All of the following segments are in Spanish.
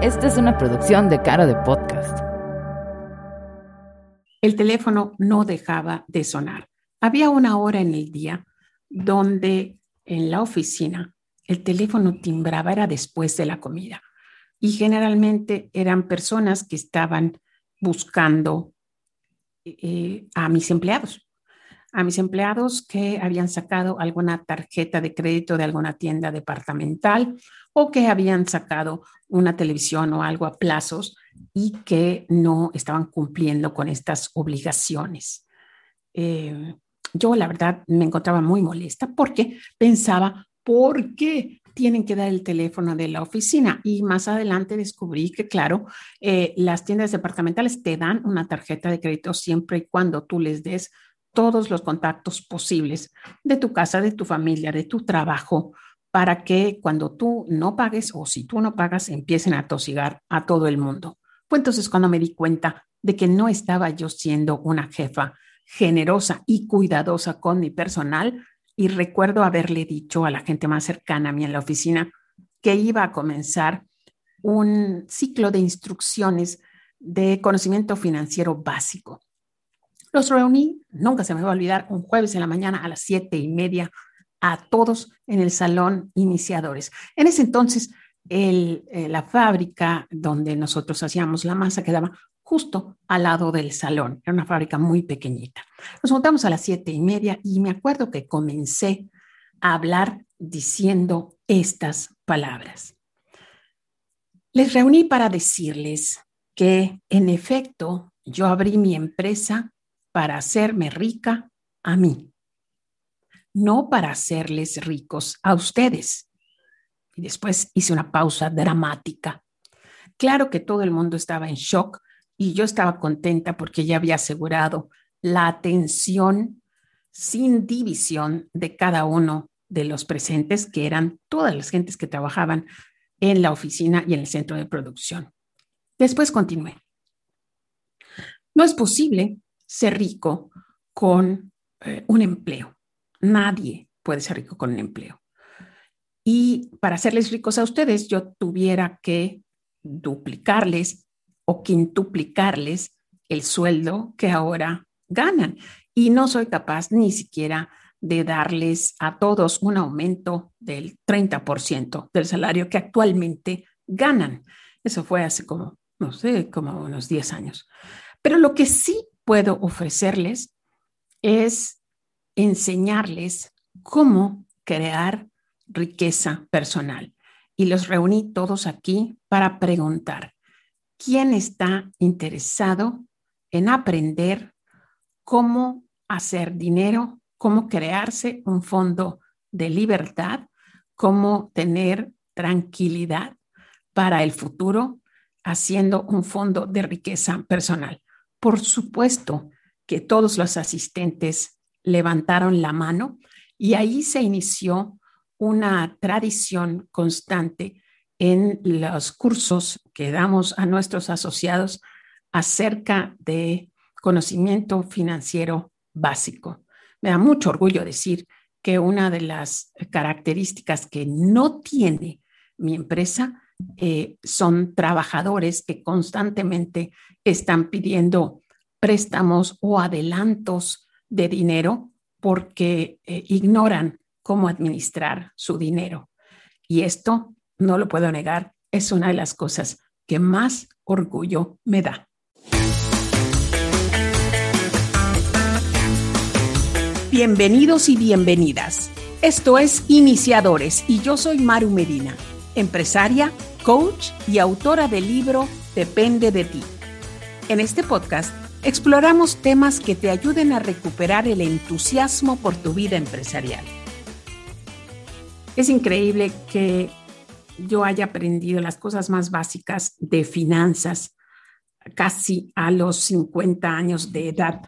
Esta es una producción de Cara de Podcast. El teléfono no dejaba de sonar. Había una hora en el día donde en la oficina el teléfono timbraba, era después de la comida. Y generalmente eran personas que estaban buscando eh, a mis empleados a mis empleados que habían sacado alguna tarjeta de crédito de alguna tienda departamental o que habían sacado una televisión o algo a plazos y que no estaban cumpliendo con estas obligaciones. Eh, yo, la verdad, me encontraba muy molesta porque pensaba, ¿por qué tienen que dar el teléfono de la oficina? Y más adelante descubrí que, claro, eh, las tiendas departamentales te dan una tarjeta de crédito siempre y cuando tú les des todos los contactos posibles de tu casa, de tu familia, de tu trabajo, para que cuando tú no pagues o si tú no pagas, empiecen a tosigar a todo el mundo. Fue entonces cuando me di cuenta de que no estaba yo siendo una jefa generosa y cuidadosa con mi personal y recuerdo haberle dicho a la gente más cercana a mí en la oficina que iba a comenzar un ciclo de instrucciones de conocimiento financiero básico los reuní, nunca se me va a olvidar, un jueves en la mañana a las siete y media a todos en el salón iniciadores. En ese entonces, el, eh, la fábrica donde nosotros hacíamos la masa quedaba justo al lado del salón. Era una fábrica muy pequeñita. Nos juntamos a las siete y media y me acuerdo que comencé a hablar diciendo estas palabras. Les reuní para decirles que, en efecto, yo abrí mi empresa para hacerme rica a mí, no para hacerles ricos a ustedes. Y después hice una pausa dramática. Claro que todo el mundo estaba en shock y yo estaba contenta porque ya había asegurado la atención sin división de cada uno de los presentes, que eran todas las gentes que trabajaban en la oficina y en el centro de producción. Después continué. No es posible ser rico con eh, un empleo. Nadie puede ser rico con un empleo. Y para hacerles ricos a ustedes, yo tuviera que duplicarles o quintuplicarles el sueldo que ahora ganan. Y no soy capaz ni siquiera de darles a todos un aumento del 30% del salario que actualmente ganan. Eso fue hace como, no sé, como unos 10 años. Pero lo que sí puedo ofrecerles es enseñarles cómo crear riqueza personal. Y los reuní todos aquí para preguntar, ¿quién está interesado en aprender cómo hacer dinero, cómo crearse un fondo de libertad, cómo tener tranquilidad para el futuro haciendo un fondo de riqueza personal? Por supuesto que todos los asistentes levantaron la mano y ahí se inició una tradición constante en los cursos que damos a nuestros asociados acerca de conocimiento financiero básico. Me da mucho orgullo decir que una de las características que no tiene mi empresa eh, son trabajadores que constantemente están pidiendo préstamos o adelantos de dinero porque eh, ignoran cómo administrar su dinero. Y esto, no lo puedo negar, es una de las cosas que más orgullo me da. Bienvenidos y bienvenidas. Esto es Iniciadores y yo soy Maru Medina, empresaria coach y autora del libro Depende de ti. En este podcast exploramos temas que te ayuden a recuperar el entusiasmo por tu vida empresarial. Es increíble que yo haya aprendido las cosas más básicas de finanzas casi a los 50 años de edad,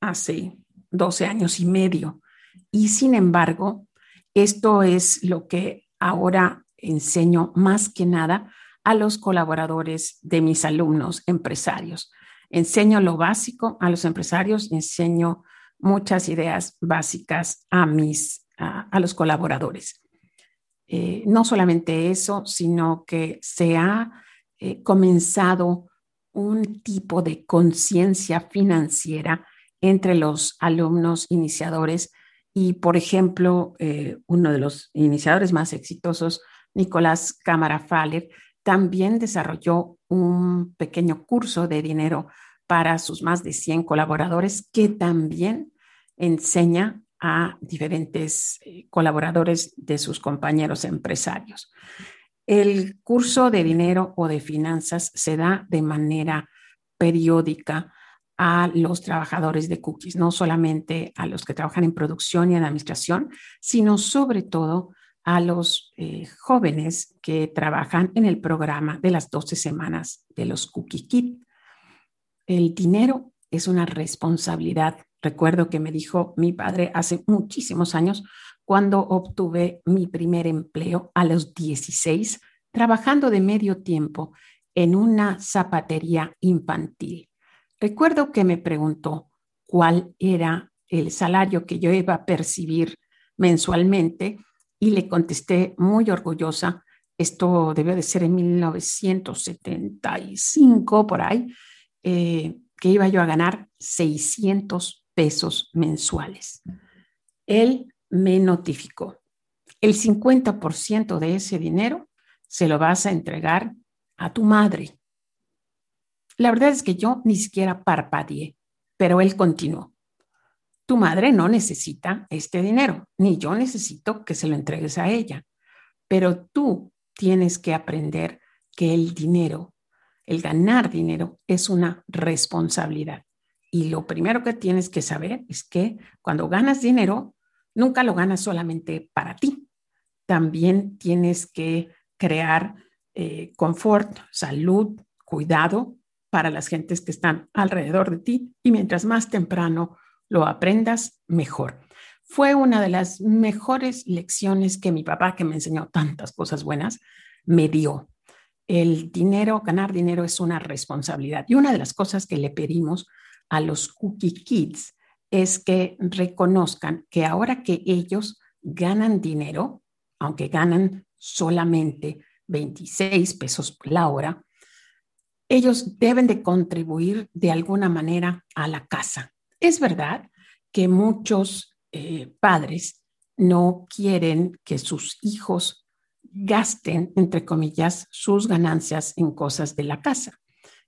hace 12 años y medio. Y sin embargo, esto es lo que ahora enseño más que nada a los colaboradores de mis alumnos empresarios. Enseño lo básico a los empresarios, enseño muchas ideas básicas a mis a, los colaboradores. Eh, no solamente eso, sino que se ha eh, comenzado un tipo de conciencia financiera entre los alumnos iniciadores y, por ejemplo, eh, uno de los iniciadores más exitosos, Nicolás Cámara Faller, también desarrolló un pequeño curso de dinero para sus más de 100 colaboradores que también enseña a diferentes eh, colaboradores de sus compañeros empresarios. El curso de dinero o de finanzas se da de manera periódica a los trabajadores de cookies, no solamente a los que trabajan en producción y en administración, sino sobre todo a los eh, jóvenes que trabajan en el programa de las 12 semanas de los Cookie Kit. El dinero es una responsabilidad. Recuerdo que me dijo mi padre hace muchísimos años cuando obtuve mi primer empleo a los 16, trabajando de medio tiempo en una zapatería infantil. Recuerdo que me preguntó cuál era el salario que yo iba a percibir mensualmente y le contesté muy orgullosa, esto debió de ser en 1975 por ahí, eh, que iba yo a ganar 600 pesos mensuales. Él me notificó, el 50% de ese dinero se lo vas a entregar a tu madre. La verdad es que yo ni siquiera parpadeé, pero él continuó. Tu madre no necesita este dinero, ni yo necesito que se lo entregues a ella, pero tú tienes que aprender que el dinero, el ganar dinero es una responsabilidad. Y lo primero que tienes que saber es que cuando ganas dinero, nunca lo ganas solamente para ti. También tienes que crear eh, confort, salud, cuidado para las gentes que están alrededor de ti. Y mientras más temprano lo aprendas mejor. Fue una de las mejores lecciones que mi papá, que me enseñó tantas cosas buenas, me dio. El dinero, ganar dinero es una responsabilidad. Y una de las cosas que le pedimos a los Cookie Kids es que reconozcan que ahora que ellos ganan dinero, aunque ganan solamente 26 pesos la hora, ellos deben de contribuir de alguna manera a la casa. Es verdad que muchos eh, padres no quieren que sus hijos gasten, entre comillas, sus ganancias en cosas de la casa.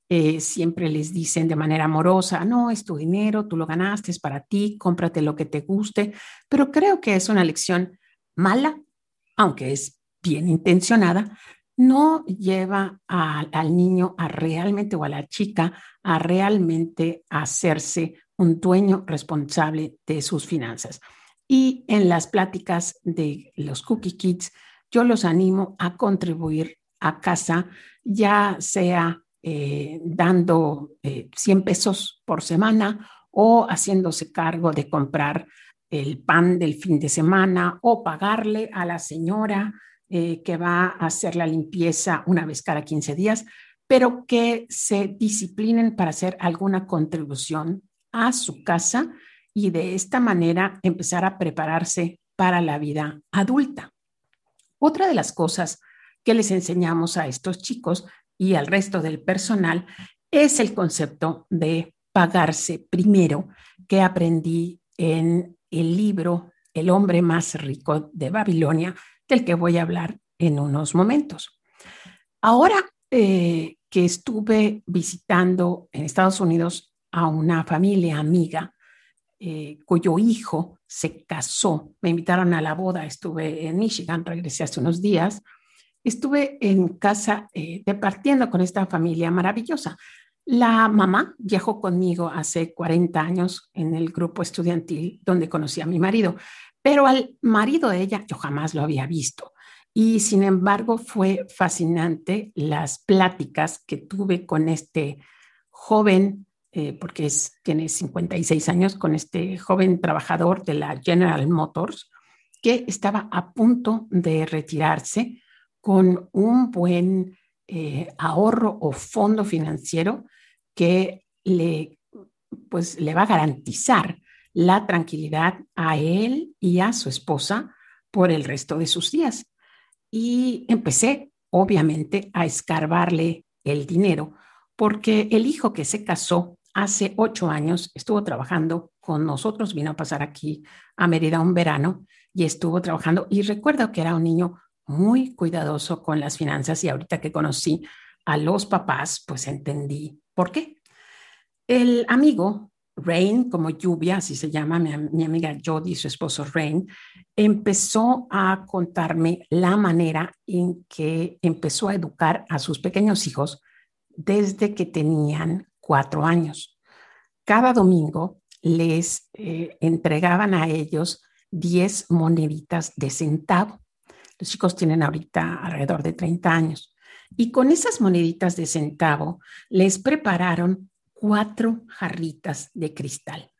Eh, siempre les dicen de manera amorosa, no, es tu dinero, tú lo ganaste, es para ti, cómprate lo que te guste, pero creo que es una lección mala, aunque es bien intencionada, no lleva al niño a realmente o a la chica a realmente hacerse un dueño responsable de sus finanzas. Y en las pláticas de los Cookie Kids, yo los animo a contribuir a casa, ya sea eh, dando 100 eh, pesos por semana o haciéndose cargo de comprar el pan del fin de semana o pagarle a la señora eh, que va a hacer la limpieza una vez cada 15 días, pero que se disciplinen para hacer alguna contribución a su casa y de esta manera empezar a prepararse para la vida adulta. Otra de las cosas que les enseñamos a estos chicos y al resto del personal es el concepto de pagarse primero que aprendí en el libro El hombre más rico de Babilonia, del que voy a hablar en unos momentos. Ahora eh, que estuve visitando en Estados Unidos a una familia amiga eh, cuyo hijo se casó. Me invitaron a la boda, estuve en Michigan, regresé hace unos días. Estuve en casa eh, departiendo con esta familia maravillosa. La mamá viajó conmigo hace 40 años en el grupo estudiantil donde conocí a mi marido, pero al marido de ella yo jamás lo había visto. Y sin embargo fue fascinante las pláticas que tuve con este joven eh, porque es, tiene 56 años, con este joven trabajador de la General Motors, que estaba a punto de retirarse con un buen eh, ahorro o fondo financiero que le, pues, le va a garantizar la tranquilidad a él y a su esposa por el resto de sus días. Y empecé, obviamente, a escarbarle el dinero, porque el hijo que se casó hace ocho años estuvo trabajando con nosotros, vino a pasar aquí a Mérida un verano y estuvo trabajando y recuerdo que era un niño muy cuidadoso con las finanzas y ahorita que conocí a los papás, pues entendí por qué. El amigo Rain, como lluvia, así se llama mi, mi amiga Jody, su esposo Rain, empezó a contarme la manera en que empezó a educar a sus pequeños hijos desde que tenían cuatro años. Cada domingo les eh, entregaban a ellos 10 moneditas de centavo. Los chicos tienen ahorita alrededor de 30 años. Y con esas moneditas de centavo les prepararon cuatro jarritas de cristal.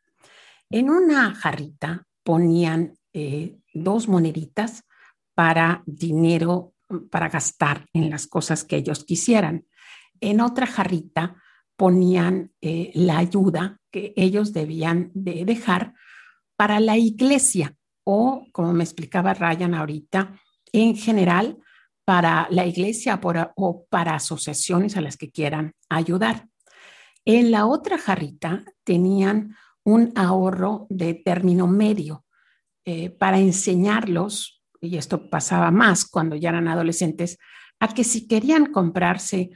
En una jarrita ponían eh, dos moneditas para dinero para gastar en las cosas que ellos quisieran. En otra jarrita ponían eh, la ayuda que ellos debían de dejar para la iglesia o, como me explicaba Ryan ahorita, en general para la iglesia o para asociaciones a las que quieran ayudar. En la otra jarrita tenían un ahorro de término medio eh, para enseñarlos, y esto pasaba más cuando ya eran adolescentes, a que si querían comprarse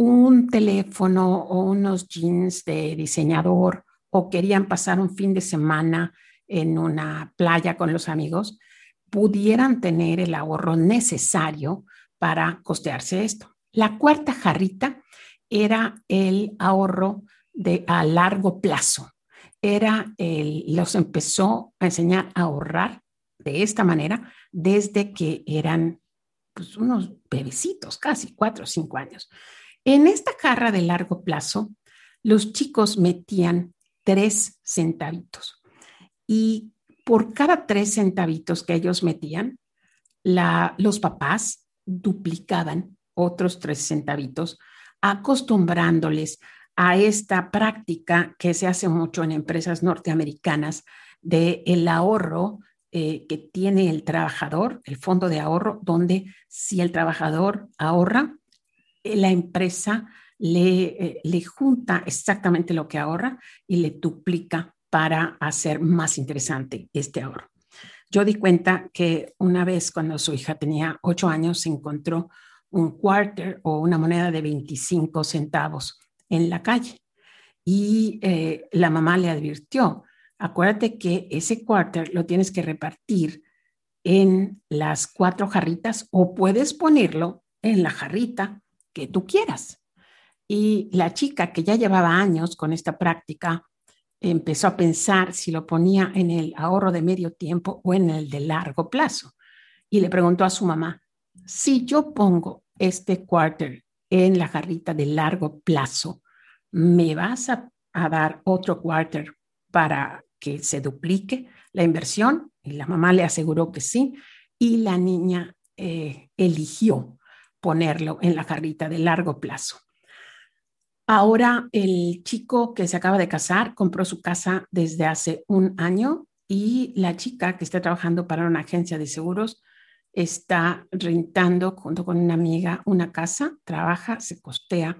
un teléfono o unos jeans de diseñador o querían pasar un fin de semana en una playa con los amigos, pudieran tener el ahorro necesario para costearse esto. La cuarta jarrita era el ahorro de a largo plazo. Era el, los empezó a enseñar a ahorrar de esta manera desde que eran pues, unos bebecitos, casi cuatro o cinco años. En esta jarra de largo plazo, los chicos metían tres centavitos. Y por cada tres centavitos que ellos metían, los papás duplicaban otros tres centavitos, acostumbrándoles a esta práctica que se hace mucho en empresas norteamericanas de el ahorro eh, que tiene el trabajador, el fondo de ahorro, donde si el trabajador ahorra, la empresa le, eh, le junta exactamente lo que ahorra y le duplica para hacer más interesante este ahorro. Yo di cuenta que una vez cuando su hija tenía ocho años se encontró un quarter o una moneda de 25 centavos en la calle y eh, la mamá le advirtió, acuérdate que ese quarter lo tienes que repartir en las cuatro jarritas o puedes ponerlo en la jarrita que tú quieras. Y la chica que ya llevaba años con esta práctica empezó a pensar si lo ponía en el ahorro de medio tiempo o en el de largo plazo. Y le preguntó a su mamá, si yo pongo este quarter en la jarrita de largo plazo, ¿me vas a, dar otro quarter para que se duplique la inversión? Y la mamá le aseguró que sí. Y la niña eh, eligió ponerlo en la jarrita de largo plazo. Ahora el chico que se acaba de casar compró su casa desde hace un año y la chica que está trabajando para una agencia de seguros está rentando junto con una amiga una casa, trabaja, se costea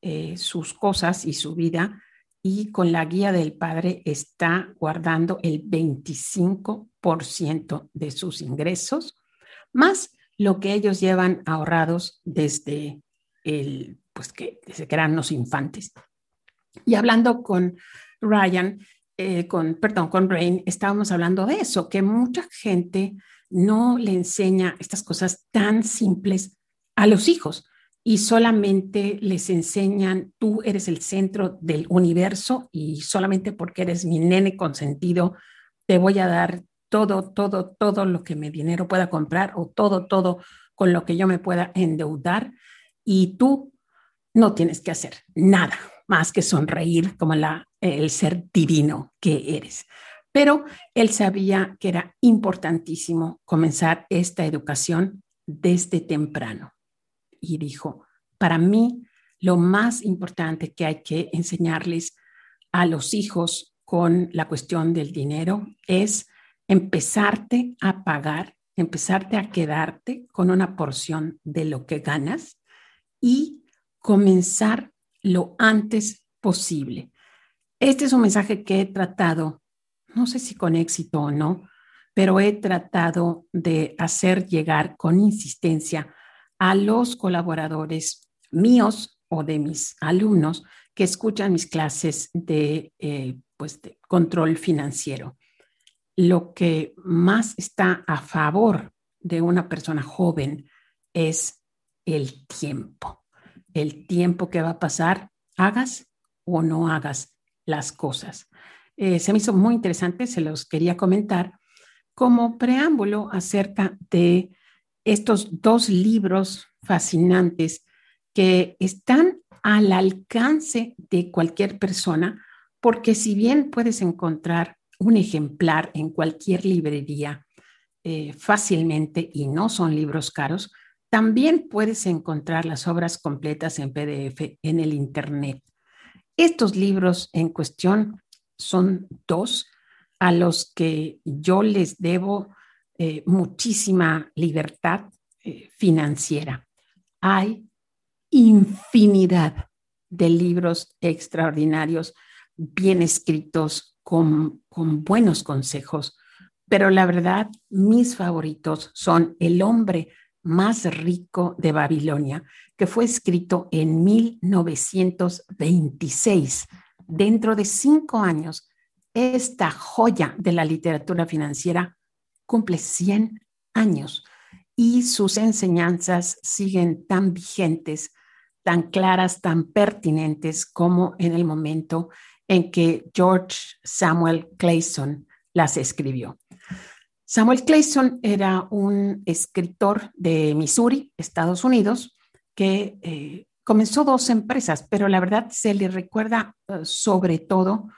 eh, sus cosas y su vida y con la guía del padre está guardando el 25% de sus ingresos, más lo que ellos llevan ahorrados desde el, pues que desde que eran los infantes. Y hablando con Ryan, eh, con, perdón, con Rain, estábamos hablando de eso, que mucha gente no le enseña estas cosas tan simples a los hijos y solamente les enseñan, tú eres el centro del universo y solamente porque eres mi nene consentido, te voy a dar todo, todo, todo lo que mi dinero pueda comprar o todo, todo con lo que yo me pueda endeudar y tú no tienes que hacer nada más que sonreír como la, el ser divino que eres. Pero él sabía que era importantísimo comenzar esta educación desde temprano y dijo, para mí lo más importante que hay que enseñarles a los hijos con la cuestión del dinero es empezarte a pagar, empezarte a quedarte con una porción de lo que ganas y comenzar lo antes posible. Este es un mensaje que he tratado, no sé si con éxito o no, pero he tratado de hacer llegar con insistencia a los colaboradores míos o de mis alumnos que escuchan mis clases de, eh, pues de control financiero. Lo que más está a favor de una persona joven es el tiempo. El tiempo que va a pasar, hagas o no hagas las cosas. Eh, se me hizo muy interesante, se los quería comentar como preámbulo acerca de estos dos libros fascinantes que están al alcance de cualquier persona, porque si bien puedes encontrar un ejemplar en cualquier librería eh, fácilmente y no son libros caros, también puedes encontrar las obras completas en PDF en el Internet. Estos libros en cuestión son dos a los que yo les debo eh, muchísima libertad eh, financiera. Hay infinidad de libros extraordinarios, bien escritos, con, buenos consejos, pero la verdad, mis favoritos son El hombre más rico de Babilonia, que fue escrito en 1926. Dentro de cinco años, esta joya de la literatura financiera cumple 100 años y sus enseñanzas siguen tan vigentes, tan claras, tan pertinentes como en el momento en que George Samuel Clayson las escribió. Samuel Clayson era un escritor de Missouri, Estados Unidos, que eh, comenzó dos empresas, pero la verdad se le recuerda eh, sobre todo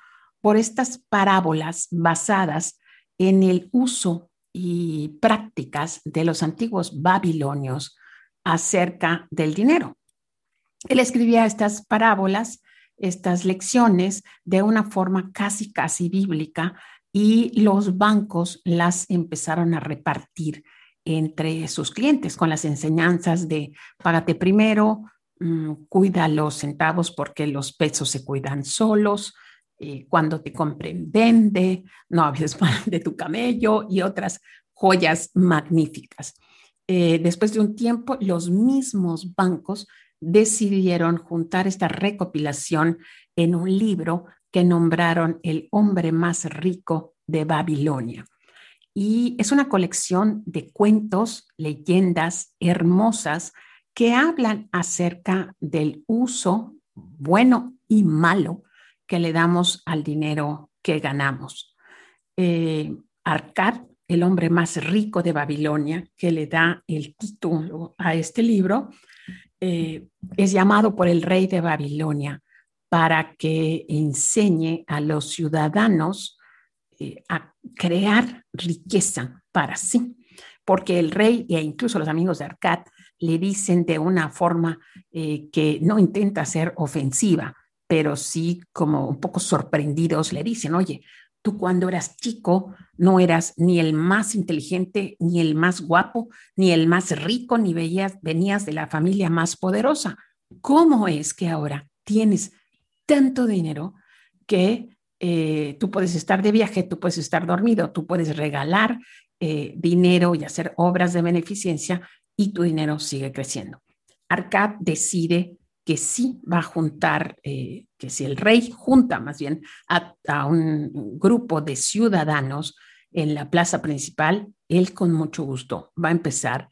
por estas parábolas basadas en el uso y prácticas de los antiguos babilonios acerca del dinero. Él escribía estas parábolas, estas lecciones de una forma casi, casi bíblica y los bancos las empezaron a repartir entre sus clientes con las enseñanzas de págate primero, mm, cuida los centavos porque los pesos se cuidan solos, eh, cuando te compren, vende, no hables mal de tu camello y otras joyas magníficas. Eh, después de un tiempo, los mismos bancos decidieron juntar esta recopilación en un libro que nombraron El hombre más rico de Babilonia. Y es una colección de cuentos, leyendas hermosas que hablan acerca del uso bueno y malo que le damos al dinero que ganamos. Eh, el hombre más rico de Babilonia, que le da el título a este libro, eh, es llamado por el rey de Babilonia para que enseñe a los ciudadanos eh, a crear riqueza para sí, porque el rey e incluso los amigos de Arcad le dicen de una forma eh, que no intenta ser ofensiva, pero sí como un poco sorprendidos le dicen, oye, tú cuando eras chico no eras ni el más inteligente, ni el más guapo, ni el más rico, ni veías, venías de la familia más poderosa. ¿Cómo es que ahora tienes tanto dinero que eh, tú puedes estar de viaje, tú puedes estar dormido, tú puedes regalar eh, dinero y hacer obras de beneficencia y tu dinero sigue creciendo. Arcad decide que sí va a juntar, eh, que si el rey junta más bien a, a, un grupo de ciudadanos en la plaza principal, él con mucho gusto va a empezar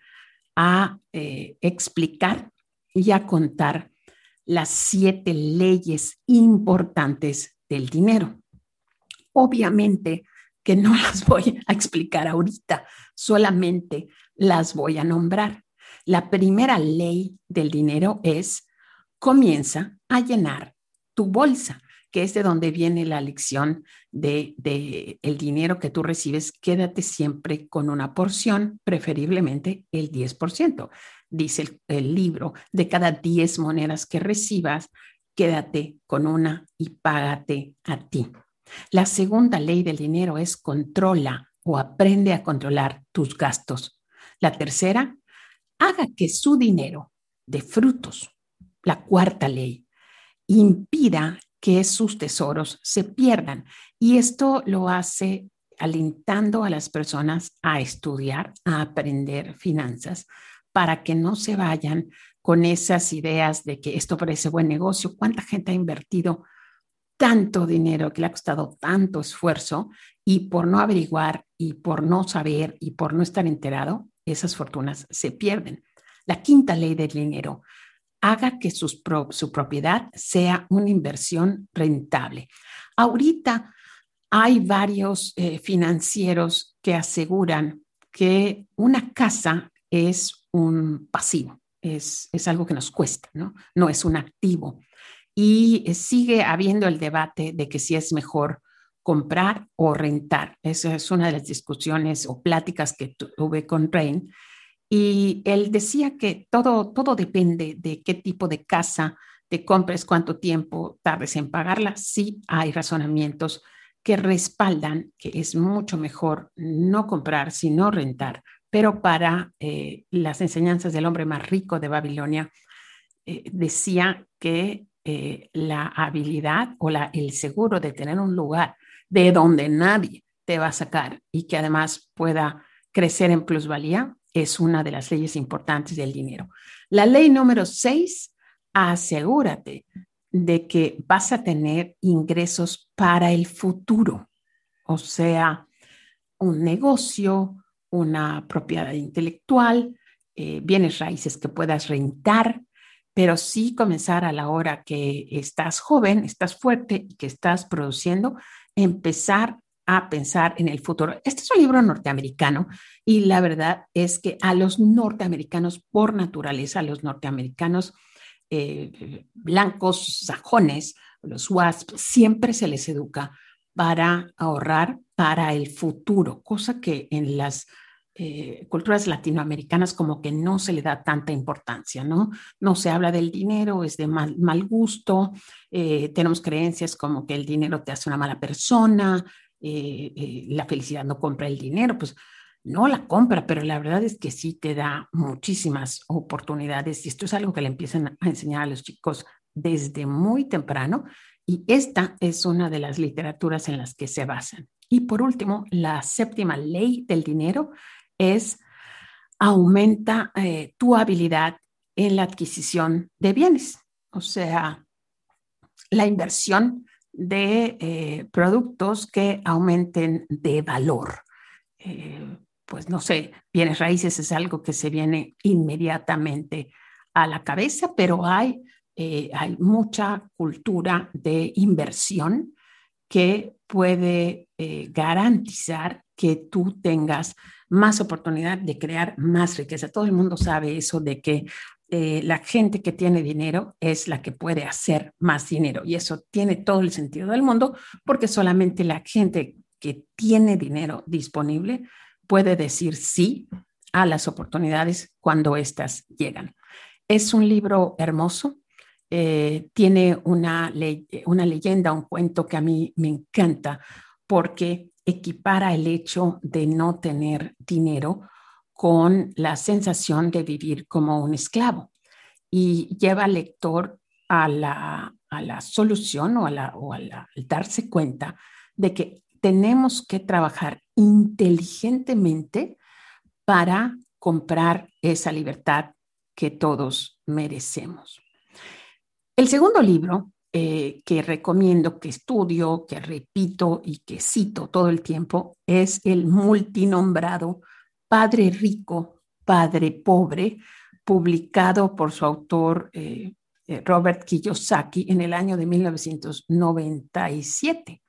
a explicar y a contar las siete leyes importantes del dinero. Obviamente que no las voy a explicar ahorita, solamente las voy a nombrar. La primera ley del dinero es comienza a llenar tu bolsa, que es de donde viene la lección de, el dinero que tú recibes, quédate siempre con una porción, preferiblemente el 10% dice el, libro, de cada 10 monedas que recibas, quédate con una y págate a ti. La segunda ley del dinero es controla o aprende a controlar tus gastos. La tercera, haga que su dinero de frutos la cuarta ley, impida que sus tesoros se pierdan. Y esto lo hace alentando a las personas a estudiar, a aprender finanzas, para que no se vayan con esas ideas de que esto parece buen negocio. ¿Cuánta gente ha invertido tanto dinero, que le ha costado tanto esfuerzo y por no averiguar y por no saber y por no estar enterado, esas fortunas se pierden? La quinta ley del dinero, haga que su propiedad sea una inversión rentable. Ahorita hay varios eh, financieros que aseguran que una casa es un pasivo, es, es algo que nos cuesta, ¿no? No es un activo. Y eh, sigue habiendo el debate de que si es mejor comprar o rentar. Esa es una de las discusiones o pláticas que tuve con Rain. Y él decía que todo, todo depende de qué tipo de casa te compres, cuánto tiempo tardes en pagarla. Sí hay razonamientos que respaldan que es mucho mejor no comprar, sino rentar. Pero para eh, las enseñanzas del hombre más rico de Babilonia, eh, decía que eh, la habilidad o la, el seguro de tener un lugar de donde nadie te va a sacar y que además pueda crecer en plusvalía es una de las leyes importantes del dinero. La ley número seis, asegúrate de que vas a tener ingresos para el futuro, o sea, un negocio, una propiedad intelectual, eh, bienes raíces que puedas rentar, pero sí comenzar a la hora que estás joven, estás fuerte y que estás produciendo, empezar a pensar en el futuro. Este es un libro norteamericano y la verdad es que a los norteamericanos, por naturaleza, a los norteamericanos, eh, blancos sajones, los WASP, siempre se les educa para ahorrar para el futuro, cosa que en las eh, culturas latinoamericanas como que no se le da tanta importancia, ¿no? No se habla del dinero, es de mal, mal gusto, eh, tenemos creencias como que el dinero te hace una mala persona, la felicidad no compra el dinero, pues no la compra, pero la verdad es que sí te da muchísimas oportunidades y esto es algo que le empiezan a enseñar a los chicos desde muy temprano y esta es una de las literaturas en las que se basan. Y por último, la séptima ley del dinero es aumenta eh, tu habilidad en la adquisición de bienes, o sea, la inversión de eh, productos que aumenten de valor. Eh, pues no sé, bienes raíces es algo que se viene inmediatamente a la cabeza, pero hay, eh, hay mucha cultura de inversión que puede garantizar que tú tengas más oportunidad de crear más riqueza. Todo el mundo sabe eso de que eh, la gente que tiene dinero es la que puede hacer más dinero y eso tiene todo el sentido del mundo porque solamente la gente que tiene dinero disponible puede decir sí a las oportunidades cuando éstas llegan. Es un libro hermoso, eh, tiene una, una leyenda, un cuento que a mí me encanta porque equipara el hecho de no tener dinero con la sensación de vivir como un esclavo y lleva al lector a la, a la solución o, a la, o al darse cuenta de que tenemos que trabajar inteligentemente para comprar esa libertad que todos merecemos. El segundo libro eh, que recomiendo, que estudio, que repito y que cito todo el tiempo es el multinombrado Padre Rico, Padre Pobre, publicado por su autor eh, eh, Robert Kiyosaki en el año de 1997.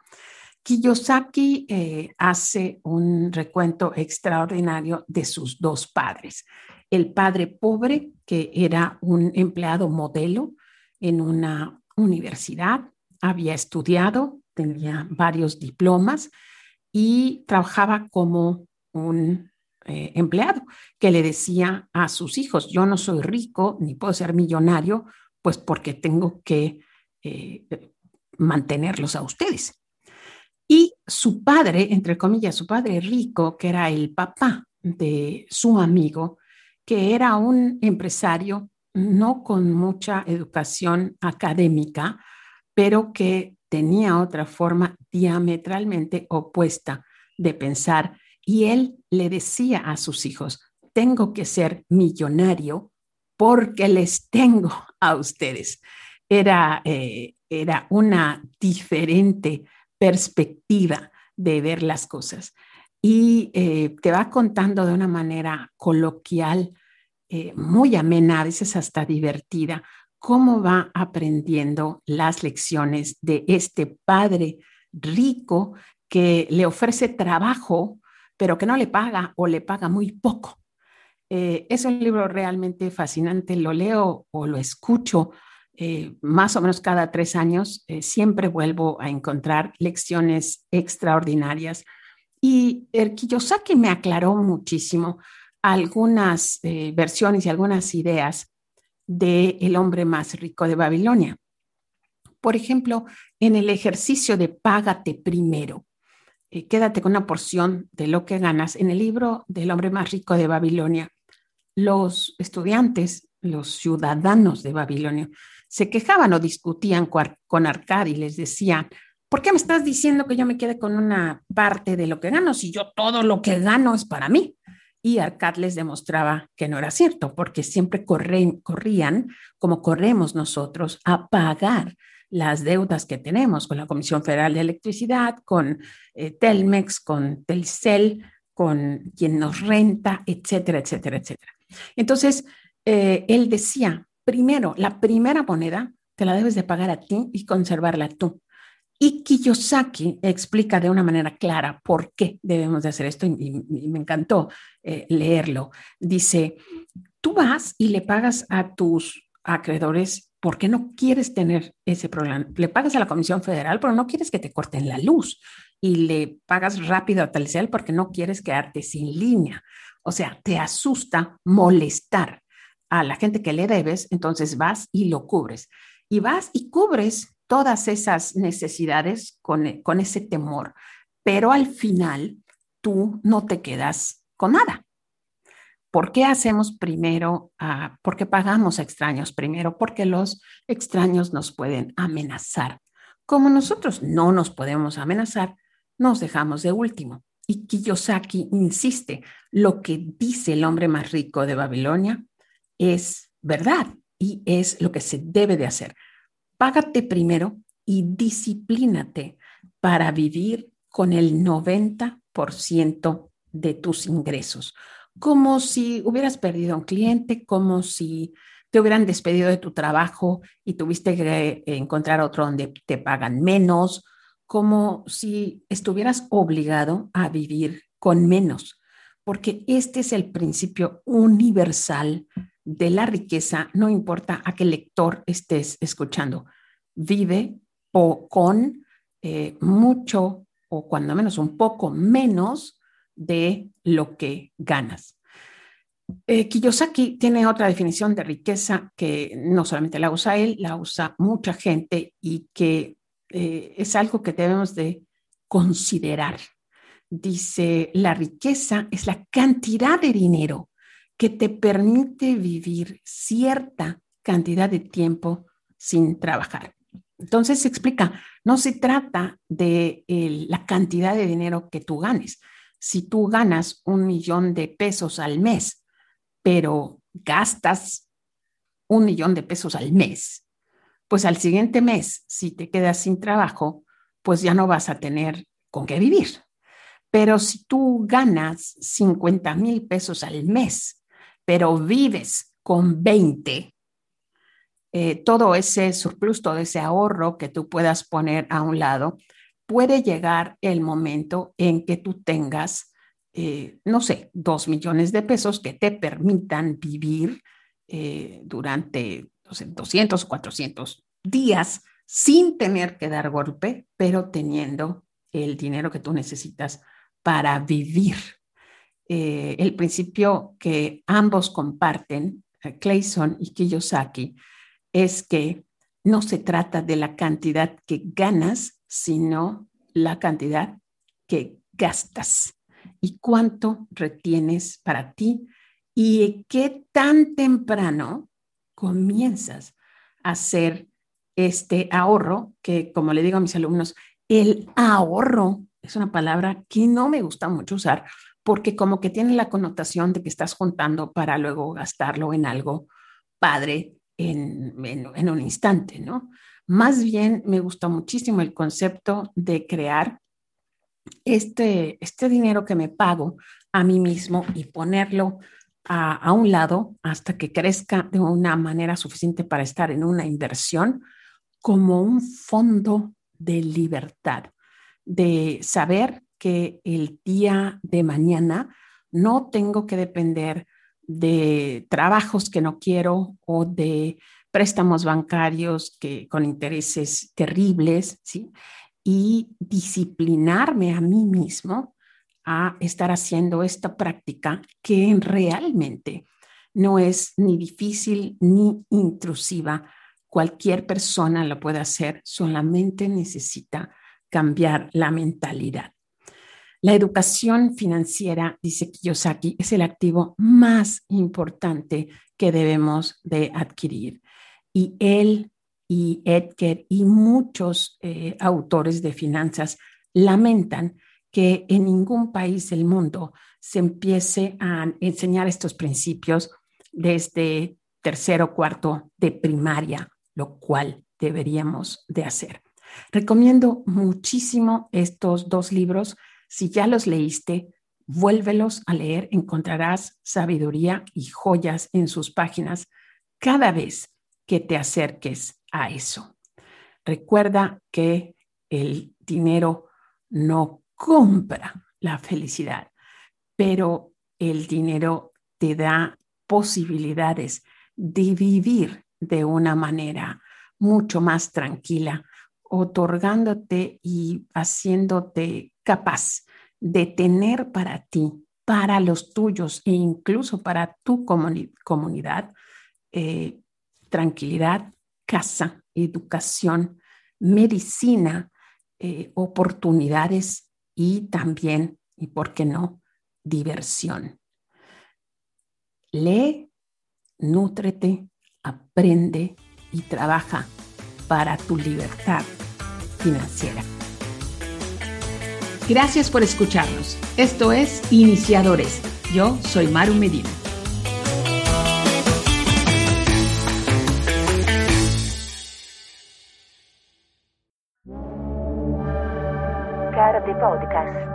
Kiyosaki eh, hace un recuento extraordinario de sus dos padres. El padre pobre, que era un empleado modelo en una universidad, había estudiado, tenía varios diplomas y trabajaba como un eh, empleado que le decía a sus hijos, yo no soy rico ni puedo ser millonario, pues porque tengo que eh, mantenerlos a ustedes. Y su padre, entre comillas, su padre rico, que era el papá de su amigo, que era un empresario no con mucha educación académica, pero que tenía otra forma diametralmente opuesta de pensar. Y él le decía a sus hijos, tengo que ser millonario porque les tengo a ustedes. Era, eh, era una diferente perspectiva de ver las cosas. Y eh, te va contando de una manera coloquial, eh, muy amena, a veces hasta divertida, cómo va aprendiendo las lecciones de este padre rico que le ofrece trabajo, pero que no le paga o le paga muy poco. Eh, es un libro realmente fascinante, lo leo o lo escucho eh, más o menos cada tres años, eh, siempre vuelvo a encontrar lecciones extraordinarias. Y el Kiyosaki me aclaró muchísimo algunas versiones y algunas ideas de El hombre más rico de Babilonia. Por ejemplo, en el ejercicio de págate primero, eh, quédate con una porción de lo que ganas. En el libro del hombre más rico de Babilonia, los estudiantes, los ciudadanos de Babilonia, se quejaban o discutían con Arcad y les decían, ¿por qué me estás diciendo que yo me quede con una parte de lo que gano si yo todo lo que gano es para mí? Y Arcad les demostraba que no era cierto, porque siempre corrían, como corremos nosotros, a pagar las deudas que tenemos con la Comisión Federal de Electricidad, con eh, Telmex, con Telcel, con quien nos renta, etcétera, etcétera, etcétera. Entonces, eh, él decía, primero, la primera moneda te la debes de pagar a ti y conservarla tú. Y Kiyosaki explica de una manera clara por qué debemos de hacer esto y, me encantó eh, leerlo. Dice, tú vas y le pagas a tus acreedores porque no quieres tener ese problema. Le pagas a la Comisión Federal, pero no quieres que te corten la luz y le pagas rápido a Telcel porque no quieres quedarte sin línea. O sea, te asusta molestar a la gente que le debes, entonces vas y lo cubres. Y vas y cubres todas esas necesidades con, con ese temor, pero al final tú no te quedas con nada. ¿Por qué hacemos primero, uh, pagamos a extraños primero? Porque los extraños nos pueden amenazar. Como nosotros no nos podemos amenazar, nos dejamos de último. Y Kiyosaki insiste, lo que dice el hombre más rico de Babilonia es verdad y es lo que se debe de hacer págate primero y disciplínate para vivir con el 90% de tus ingresos, como si hubieras perdido un cliente, como si te hubieran despedido de tu trabajo y tuviste que encontrar otro donde te pagan menos, como si estuvieras obligado a vivir con menos, porque este es el principio universal de la riqueza, no importa a qué lector estés escuchando, vive o con eh, mucho o cuando menos un poco menos de lo que ganas. Eh, Kiyosaki tiene otra definición de riqueza que no solamente la usa él, la usa mucha gente y que eh, es algo que debemos de considerar. Dice, la riqueza es la cantidad de dinero que te permite vivir cierta cantidad de tiempo sin trabajar. Entonces se explica, no se trata de la cantidad de dinero que tú ganes. Si tú ganas un millón de pesos al mes, pero gastas un millón de pesos al mes, pues al siguiente mes, si te quedas sin trabajo, pues ya no vas a tener con qué vivir. Pero si tú ganas 50 mil pesos al mes, pero vives con 20, eh, todo ese surplus, todo ese ahorro que tú puedas poner a un lado, puede llegar el momento en que tú tengas, eh, no sé, dos millones de pesos que te permitan vivir eh, durante no sé, 200 o 400 días sin tener que dar golpe, pero teniendo el dinero que tú necesitas para vivir. Eh, el principio que ambos comparten, Clayson y Kiyosaki, es que no se trata de la cantidad que ganas, sino la cantidad que gastas y cuánto retienes para ti y qué tan temprano comienzas a hacer este ahorro, que como le digo a mis alumnos, el ahorro es una palabra que no me gusta mucho usar porque como que tiene la connotación de que estás juntando para luego gastarlo en algo padre en, en, un instante, ¿no? Más bien me gusta muchísimo el concepto de crear este, este dinero que me pago a mí mismo y ponerlo a, a, un lado hasta que crezca de una manera suficiente para estar en una inversión como un fondo de libertad, de saber que el día de mañana no tengo que depender de trabajos que no quiero o de préstamos bancarios que con intereses terribles, ¿sí? Y disciplinarme a mí mismo a estar haciendo esta práctica que realmente no es ni difícil ni intrusiva. Cualquier persona lo puede hacer, solamente necesita cambiar la mentalidad. La educación financiera, dice Kiyosaki, es el activo más importante que debemos de adquirir. Y él y Edgar y muchos eh, autores de finanzas lamentan que en ningún país del mundo se empiece a enseñar estos principios desde tercero o cuarto de primaria, lo cual deberíamos de hacer. Recomiendo muchísimo estos dos libros. Si ya los leíste, vuélvelos a leer, encontrarás sabiduría y joyas en sus páginas. Cada vez que te acerques a eso. Recuerda que el dinero no compra la felicidad, pero el dinero te da posibilidades de vivir de una manera mucho más tranquila, otorgándote y haciéndote capaz de tener para ti, para los tuyos e incluso para tu comunidad, eh, tranquilidad, casa, educación, medicina, eh, oportunidades y también, y por qué no, diversión. Lee, nútrete, aprende y trabaja para tu libertad financiera. Gracias por escucharnos. Esto es Iniciadores. Yo soy Maru Medina. Podcast.